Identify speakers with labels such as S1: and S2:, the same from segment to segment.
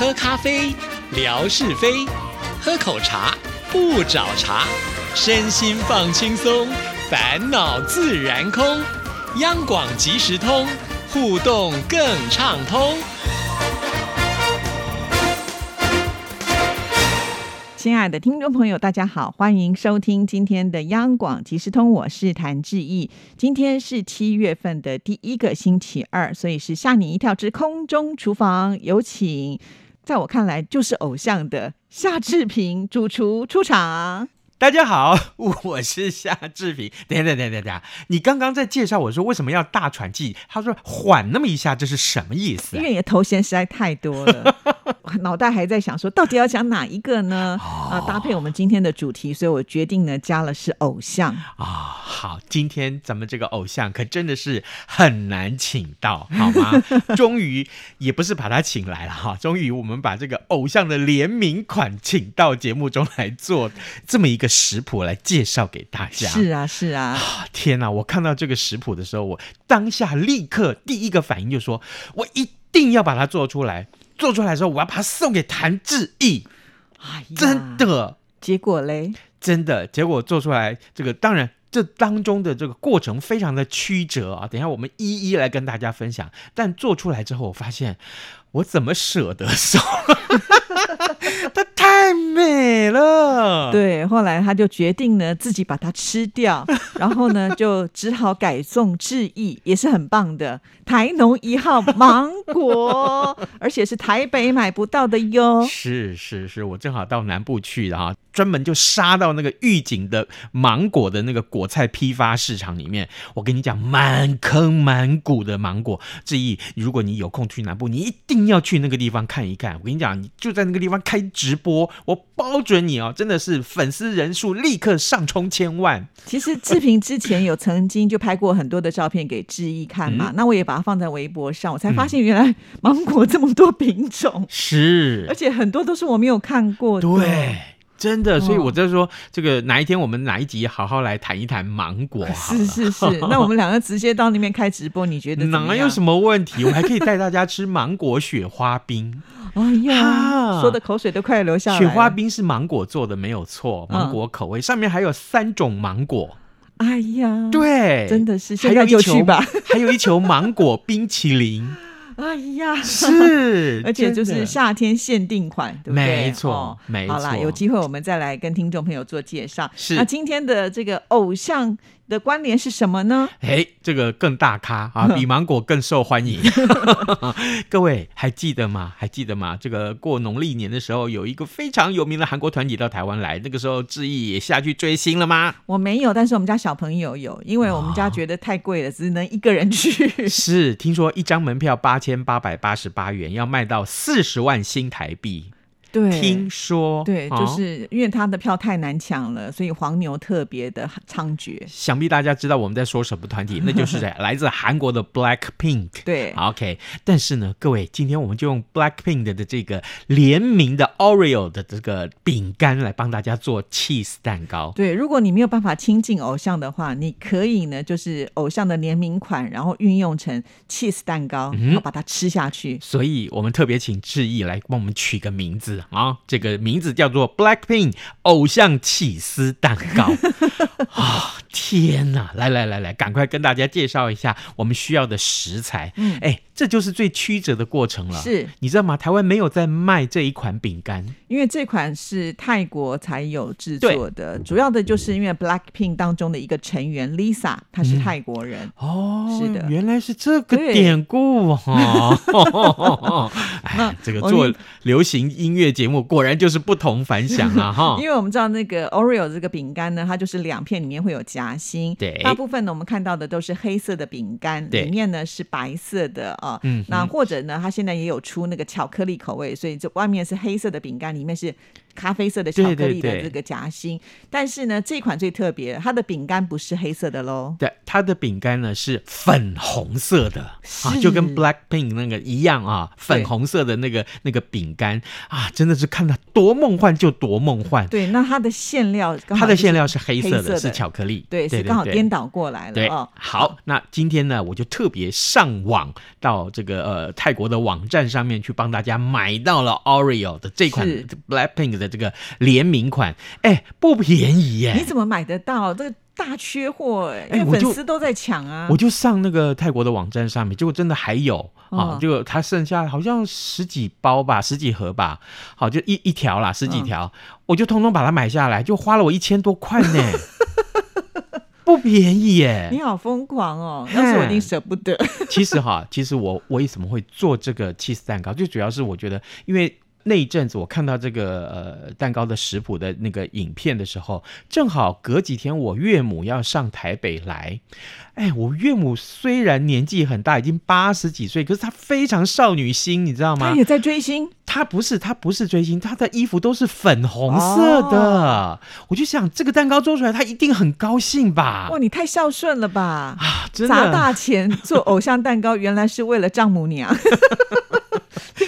S1: 喝咖啡，聊是非；喝口茶，不找茬。身心放轻松，烦恼自然空。央广即时通，互动更畅通。
S2: 亲爱的听众朋友，大家好，欢迎收听今天的央广即时通，我是谭志毅。今天是七月份的第一个星期二，所以是吓你一跳之空中厨房，有请，在我看来就是偶像的夏志平主厨出场。
S3: 大家好，我是夏志平。等等等等等，你刚刚在介绍我说为什么要大喘气？他说缓那么一下，这是什么意思？
S2: 因为你的头衔实在太多了，脑袋还在想说到底要讲哪一个呢？啊，搭配我们今天的主题，所以我决定呢加了是偶像
S3: 啊。好，今天咱们这个偶像可真的是很难请到，好吗？终于也不是把他请来了哈，终于我们把这个偶像的联名款请到节目中来做这么一个。食谱来介绍给大家。
S2: 是啊，是啊。
S3: 天哪！我看到这个食谱的时候，我当下立刻第一个反应就说：我一定要把它做出来。做出来的时候，我要把它送给谭志毅。哎，真的。
S2: 结果嘞？
S3: 真的。结果做出来，这个当然这当中的这个过程非常的曲折啊。等一下我们一一来跟大家分享。但做出来之后，我发现我怎么舍得收？它太美了，
S2: 对。后来他就决定呢，自己把它吃掉，然后呢，就只好改送致意，也是很棒的台农一号芒果，而且是台北买不到的哟。
S3: 是是是，我正好到南部去的哈，专门就杀到那个预警的芒果的那个果菜批发市场里面。我跟你讲，满坑满谷的芒果。致意，如果你有空去南部，你一定要去那个地方看一看。我跟你讲，你就在那个地方开。直播，我包准你哦，真的是粉丝人数立刻上冲千万。
S2: 其实志平之前有曾经就拍过很多的照片给志毅看嘛，那我也把它放在微博上，我才发现原来芒果这么多品种，
S3: 是，
S2: 而且很多都是我没有看过的。
S3: 对。真的，所以我在说，这个哪一天我们哪一集好好来谈一谈芒果？
S2: 是是是，那我们两个直接到那边开直播，你觉得哪
S3: 有什么问题？我还可以带大家吃芒果雪花冰。
S2: 哎呀，说的口水都快流下来。
S3: 雪花冰是芒果做的，没有错，芒果口味，上面还有三种芒果。
S2: 哎呀，
S3: 对，
S2: 真的是，现在就去吧。
S3: 还有一球芒果冰淇淋。
S2: 哎呀，
S3: 是，
S2: 而且就是夏天限定款，对不对？
S3: 没错，没错。
S2: 好啦，有机会我们再来跟听众朋友做介绍。
S3: 是，
S2: 那今天的这个偶像。的关联是什么呢？
S3: 哎，这个更大咖啊，比芒果更受欢迎。各位还记得吗？还记得吗？这个过农历年的时候，有一个非常有名的韩国团体到台湾来，那个时候志毅也下去追星了吗？
S2: 我没有，但是我们家小朋友有，因为我们家觉得太贵了，只能一个人去。
S3: 是，听说一张门票八千八百八十八元，要卖到四十万新台币。
S2: 对，
S3: 听说
S2: 对，就是因为他的票太难抢了，所以黄牛特别的猖獗。
S3: 想必大家知道我们在说什么团体，那就是来自韩国的 Black Pink。
S2: 对
S3: ，OK。但是呢，各位，今天我们就用 Black Pink 的这个联名的 Oreo 的这个饼干来帮大家做 cheese 蛋糕。
S2: 对，如果你没有办法亲近偶像的话，你可以呢，就是偶像的联名款，然后运用成 cheese 蛋糕，然后把它吃下去。
S3: 所以我们特别请志毅来帮我们取个名字。啊，这个名字叫做 Blackpink 偶像起司蛋糕啊！天哪，来来来来，赶快跟大家介绍一下我们需要的食材。嗯，哎。这就是最曲折的过程了，
S2: 是
S3: 你知道吗？台湾没有在卖这一款饼干，
S2: 因为这款是泰国才有制作的。主要的就是因为 Blackpink 当中的一个成员 Lisa，她是泰国人
S3: 哦，
S2: 是的，
S3: 原来是这个典故哦。哎，这个做流行音乐节目果然就是不同凡响啊哈。
S2: 因为我们知道那个 Oreo 这个饼干呢，它就是两片里面会有夹心，
S3: 对，
S2: 大部分呢我们看到的都是黑色的饼干，里面呢是白色的啊。嗯，那或者呢，它现在也有出那个巧克力口味，所以这外面是黑色的饼干，里面是咖啡色的巧克力的这个夹心。但是呢，这款最特别，它的饼干不是黑色的喽。
S3: 对，它的饼干呢是粉红色的。啊，就跟 Black Pink 那个一样啊，粉红色的那个那个饼干。啊，真的是看到多梦幻就多梦幻。
S2: 对，那它的馅料
S3: 它的馅料是黑色的，是巧克力，
S2: 对，是
S3: 对对
S2: 刚好颠倒过来了
S3: 对，
S2: 哦。
S3: 好，那今天呢，我就特别上网到这个呃泰国的网站上面去帮大家买到了 Oreo 的这款 Blackpink 的这个联名款，哎，不便宜耶！
S2: 你怎么买得到？这个大缺货，因为
S3: 哎
S2: 粉丝都在抢啊。
S3: 我就上那个泰国的网站上面，结果真的还有啊
S2: 哦，
S3: 结果它剩下好像十几包吧，十几盒吧，好就一一条啦，十几条，我就通通把它买下来，就花了我一千多块呢，不便宜耶。
S2: 你好疯狂哦！要是我一定舍不得。
S3: 其实哈，其实我我为什么会做这个 cheese 蛋糕，最主要是我觉得，因为那一阵子我看到这个呃蛋糕的食谱的那个影片的时候，正好隔几天我岳母要上台北来。哎，我岳母虽然年纪很大，已经八十几岁，可是她非常少女心，你知道吗
S2: 她？也在追星，
S3: 她不是，她不是追星，她的衣服都是粉红色的。
S2: 哦
S3: 我就想，这个蛋糕做出来，她一定很高兴吧？
S2: 哇，你太孝顺了吧！
S3: 啊，真的
S2: 砸大钱做偶像蛋糕，原来是为了丈母娘，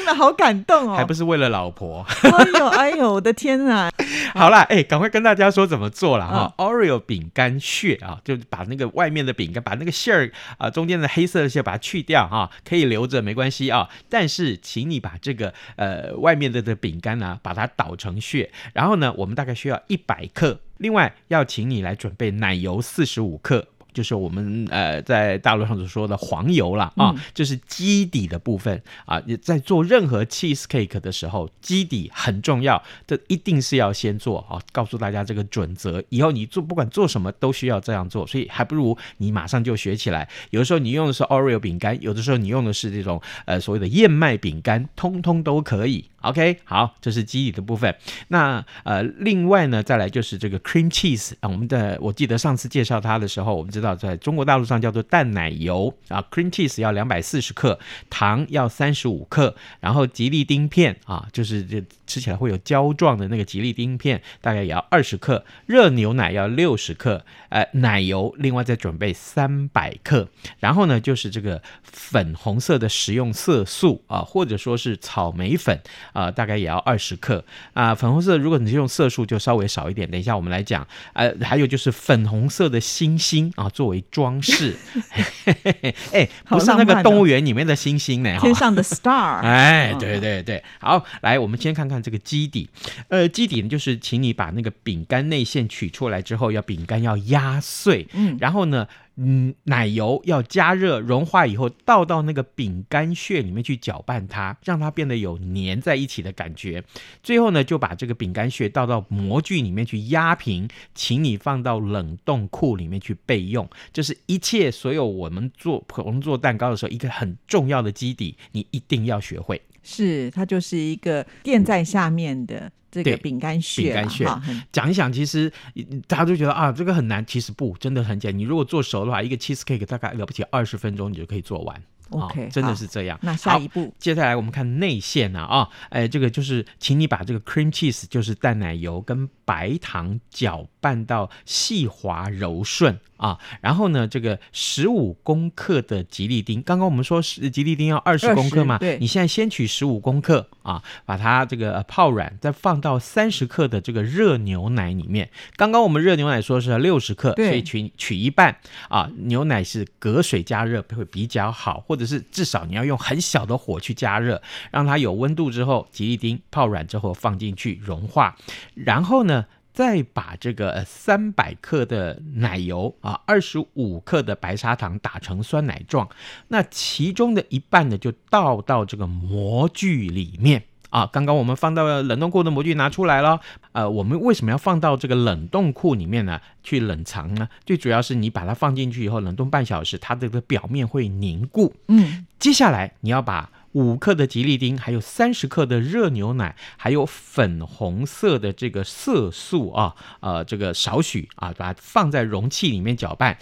S2: 听了好感动哦！
S3: 还不是为了老婆。
S2: 哎呦哎呦，我的天哪！
S3: 好啦，哎、赶快跟大家说怎么做了哈。Oreo 饼干屑啊，就把那个外面的饼干，把那个馅儿啊中间的黑色的馅把它去掉哈、可以留着没关系啊。但是请你把这个呃外面的的饼干呢、把它捣成屑，然后呢，我们大概需要一百克。另外要请你来准备奶油四十五克。就是我们呃在大陆上所说的黄油啦啊，就是基底的部分啊。你在做任何 cheese cake 的时候，基底很重要，这一定是要先做啊。告诉大家这个准则，以后你做不管做什么都需要这样做，所以还不如你马上就学起来。有的时候你用的是 Oreo 饼干，有的时候你用的是这种呃所谓的燕麦饼干，通通都可以。OK，好，这是基底的部分。那呃，另外呢，再来就是这个 cream cheese 啊，我们的我记得上次介绍它的时候，我们知道在中国大陆上叫做淡奶油啊，cream cheese 要两百四十克，糖要三十五克，然后吉利丁片啊，就是这吃起来会有胶状的那个吉利丁片，大概也要二十克，热牛奶要六十克，呃，奶油另外再准备三百克，然后呢就是这个粉红色的食用色素啊，或者说是草莓粉。啊、大概也要二十克啊、粉红色如果你是用色素就稍微少一点。等一下我们来讲，呃，还有就是粉红色的星星啊，作为装饰。哎，不是那个动物园里面的星星呢，哈。
S2: 天上的 star，
S3: 哎，
S2: 嗯
S3: 对对对，好，来，我们先看看这个基底。呃，基底呢，就是请你把那个饼干内馅取出来之后，要饼干要压碎，
S2: 嗯。
S3: 然后呢，嗯，奶油要加热融化以后，倒到那个饼干屑里面去搅拌它，让它变得有粘在一起的感觉。最后呢，就把这个饼干屑倒到模具里面去压平，请你放到冷冻库里面去备用。这是一切所有我们做我们做蛋糕的时候一个很重要的基底，你一定要学会。
S2: 是它就是一个垫在下面的这个饼干屑，
S3: 饼干屑讲一讲，其实嗯大家都觉得啊，这个很难，其实不，真的很简单。你如果做熟的话，一个 cheese cake 大概了不起二十分钟，你就可以做完。啊
S2: OK，
S3: 真的是这样。
S2: 那下一步
S3: 接下来我们看内馅啊啊，哎，这个就是，请你把这个 cream cheese，就是淡奶油跟白糖搅拌到细滑柔顺啊，然后呢，这个十五公克的吉利丁，刚刚我们说是吉利丁要二十公克嘛，
S2: 对
S3: 你现在先取十五公克啊，把它这个呃泡软，再放到三十克的这个热牛奶里面。刚刚我们热牛奶说是六十克，所以取取一半啊，牛奶是隔水加热会比较好，或者是至少你要用很小的火去加热，让它有温度之后，吉利丁泡软之后放进去融化，然后呢。再把这个呃三百克的奶油啊，二十五克的白砂糖打成酸奶状，那其中的一半呢就倒到这个模具里面。啊，刚刚我们放到冷冻库的模具拿出来了。呃，我们为什么要放到这个冷冻库里面呢？去冷藏呢？最主要是你把它放进去以后，冷冻半小时，它这个表面会凝固。
S2: 嗯，
S3: 接下来你要把五克的吉利丁，还有三十克的热牛奶，还有粉红色的这个色素啊，呃，这个少许啊，把它放在容器里面搅拌，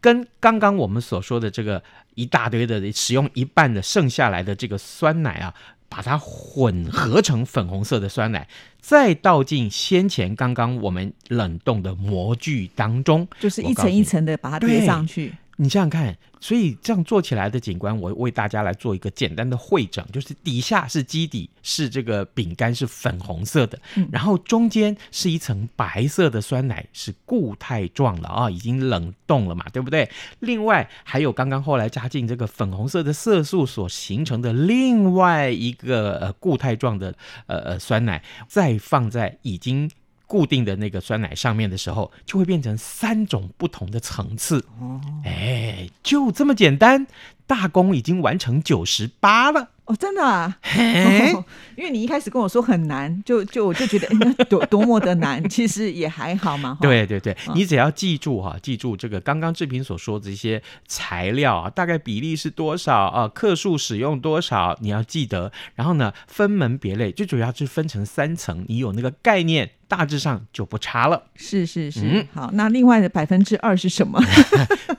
S3: 跟刚刚我们所说的这个一大堆的使用一半的剩下来的这个酸奶啊。把它混合成粉红色的酸奶，再倒进先前刚刚我们冷冻的模具当中，
S2: 就是一层一层的把它叠上去。
S3: 你想想看，所以这样做起来的景观，我为大家来做一个简单的会诊，就是底下是基底，是这个饼干是粉红色的，
S2: 嗯
S3: 然后中间是一层白色的酸奶，是固态状的啊，已经冷冻了嘛，对不对？另外还有刚刚后来加进这个粉红色的色素所形成的另外一个呃固态状的呃呃酸奶，再放在已经。固定的那个酸奶上面的时候，就会变成三种不同的层次。
S2: 哦
S3: 哎，就这么简单，大功已经完成九十八了。
S2: 哦，真的啊，
S3: 嘿，
S2: 因为你一开始跟我说很难，就就我就觉得 多多么的难，其实也还好嘛。哈，
S3: 对对对，
S2: 嗯
S3: 你只要记住哈、记住这个刚刚志平所说的一些材料啊，大概比例是多少啊，克数使用多少，你要记得。然后呢，分门别类，最主要是分成三层，你有那个概念，大致上就不差了。
S2: 是是是，
S3: 嗯
S2: 好，那另外的百分之二是什么？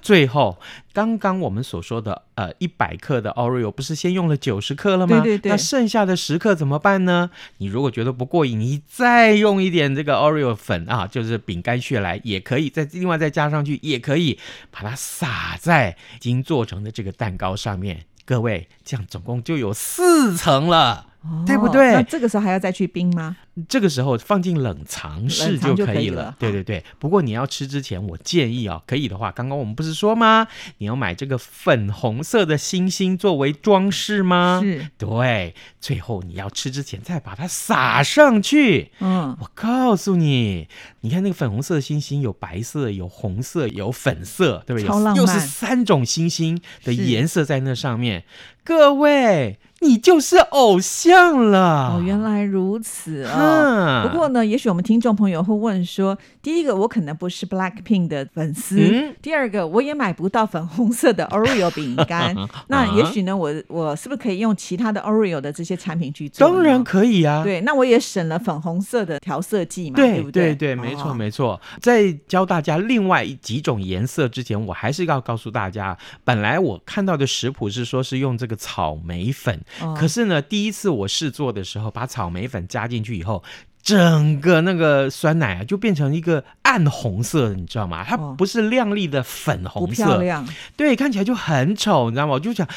S3: 最后，刚刚我们所说的呃一百克的 Oreo 不是先用了九十克了吗？
S2: 对对对
S3: 那剩下的十克怎么办呢？你如果觉得不过瘾，你再用一点这个 Oreo 粉啊，就是饼干屑来也可以，再另外再加上去也可以，把它撒在已经做成的这个蛋糕上面。各位，这样总共就有四层了。对不对
S2: 哦那这个时候还要再去冰吗？
S3: 这个时候放进冷藏室
S2: 就
S3: 可以了。
S2: 以了
S3: 对对对，不过你要吃之前，我建议啊，可以的话，刚刚我们不是说吗？你要买这个粉红色的星星作为装饰吗？
S2: 是，
S3: 对，最后你要吃之前再把它撒上去。
S2: 嗯，
S3: 我告诉你，你看那个粉红色的星星，有白色、有红色、有粉色，对不对？
S2: 超浪漫
S3: 又是三种星星的颜色在那上面。各位，你就是偶像了。
S2: 哦，原来如此哦。
S3: 嗯
S2: 不过呢，也许我们听众朋友会问说，第一个，我可能不是 Blackpink 的粉丝；
S3: 嗯
S2: 第二个，我也买不到粉红色的 Oreo 饼干。那也许呢，我我是不是可以用其他的 Oreo 的这些产品去做？
S3: 当然可以啊。
S2: 对，那我也省了粉红色的调色剂嘛，对
S3: 对
S2: 不对？
S3: 对没错
S2: 哦
S3: 没错。在教大家另外几种颜色之前，我还是要告诉大家，本来我看到的食谱是说是用这个草莓粉，
S2: 哦
S3: 可是呢，第一次我试做的时候，把草莓粉加进去以后。整个那个酸奶啊，就变成一个暗红色的，你知道吗？它
S2: 哦
S3: 不是亮丽的粉红色，
S2: 漂亮，
S3: 对，看起来就很丑，你知道吗？我就想，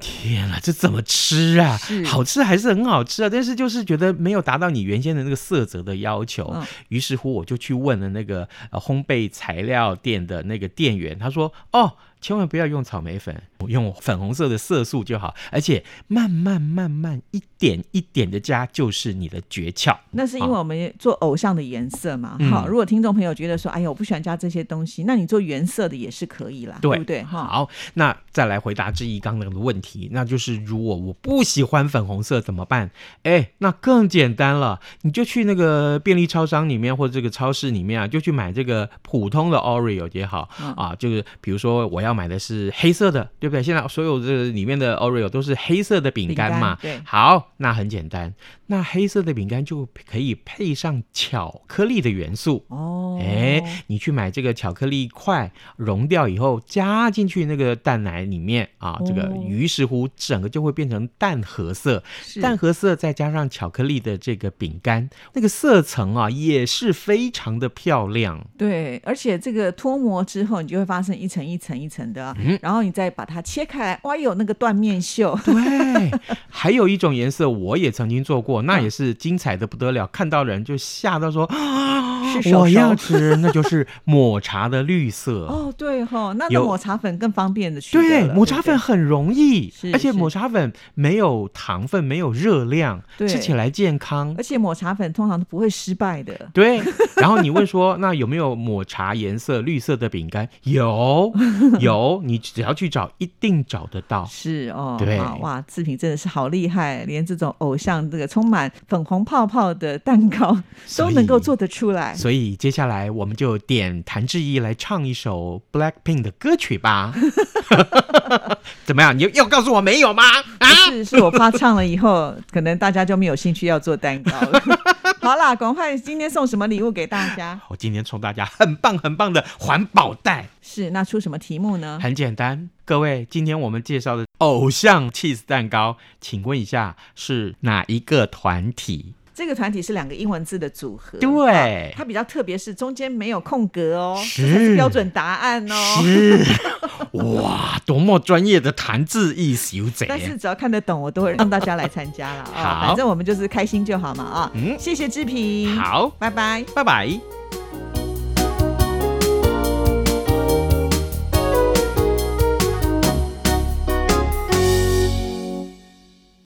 S3: 天啊，这怎么吃啊？好吃还是很好吃啊，但是就是觉得没有达到你原先的那个色泽的要求。
S2: 嗯
S3: 于是乎，我就去问了那个呃烘焙材料店的那个店员，他说：“哦，千万不要用草莓粉，用粉红色的色素就好，而且慢慢慢慢一点一点的加，就是你的诀窍。”
S2: 那是因为我们做偶像的颜色嘛。
S3: 嗯
S2: 好，如果听众朋友觉得说，哎呀，我不喜欢加这些东西，那你做原色的也是可以啦，
S3: 对
S2: 不对？哈，
S3: 好，那再来回答志毅刚刚的问题，那就是如果我不喜欢粉红色怎么办？哎，那更简单了，你就去那个便利超商里面或者这个超市里面啊，就去买这个普通的 Oreo 也好、
S2: 嗯
S3: 啊，就是比如说我要买的是黑色的，对不对？现在所有这里面的 Oreo 都是黑色的饼干嘛，
S2: 干对
S3: 好，那很简单，那黑色的饼干就可以配上巧克力的元素。
S2: 哦，
S3: 哎，你去买这个巧克力块，融掉以后加进去那个蛋奶里面啊，这个
S2: 哦
S3: 于是乎整个就会变成淡褐色。
S2: 是
S3: 淡褐色再加上巧克力的这个饼干，那个色层啊也是非常的漂亮。
S2: 对，而且这个脱模之后，你就会发生一层一层一层的啊、
S3: 嗯
S2: 然后你再把它切开来，哇，有那个断面秀，
S3: 对，还有一种颜色我也曾经做过，那
S2: 嗯
S3: 也是精彩的不得了，看到人就吓到说啊
S2: 是，手
S3: 我要吃，那就是抹茶的绿色。
S2: 哦，对哈、那那
S3: 有
S2: 抹茶粉更方便的去
S3: 对，抹茶粉很容易而且抹茶粉没有糖分，没有热量，吃起来健康。
S2: 而且抹茶粉通常都不会失败的。
S3: 对，然后你问说，那有没有抹茶颜色绿色的饼干？有，有，你只要去找，一定找得到。
S2: 是哦，
S3: 对
S2: 哇哇，志平真的是好厉害，连这种偶像这个充满粉红泡泡的蛋糕都能够做得出来。
S3: 所以接下来我们就点谭志毅来唱一首 Blackpink 的歌曲吧。怎么样？你要告诉我没有吗？啊？
S2: 是是我怕唱了以后，可能大家就没有兴趣要做蛋糕了。好啦，赶快今天送什么礼物给大家？
S3: 我今天送大家很棒很棒的环保袋，
S2: 是那出什么题目呢？
S3: 很简单。各位，今天我们介绍的偶像 cheese 蛋糕，请问一下是哪一个团体？
S2: 这个团体是两个英文字的组合，
S3: 对
S2: 它比较特别，是中间没有空格哦，
S3: 是
S2: 是标准答案哦。
S3: 是 哇，多么专业的弹字艺小姐。
S2: 但是只要看得懂，我都会让大家来参加了啊。
S3: 好
S2: 反正我们就是开心就好嘛啊。
S3: 嗯
S2: 谢谢志平，，
S3: 好，
S2: 拜拜。
S3: 拜拜。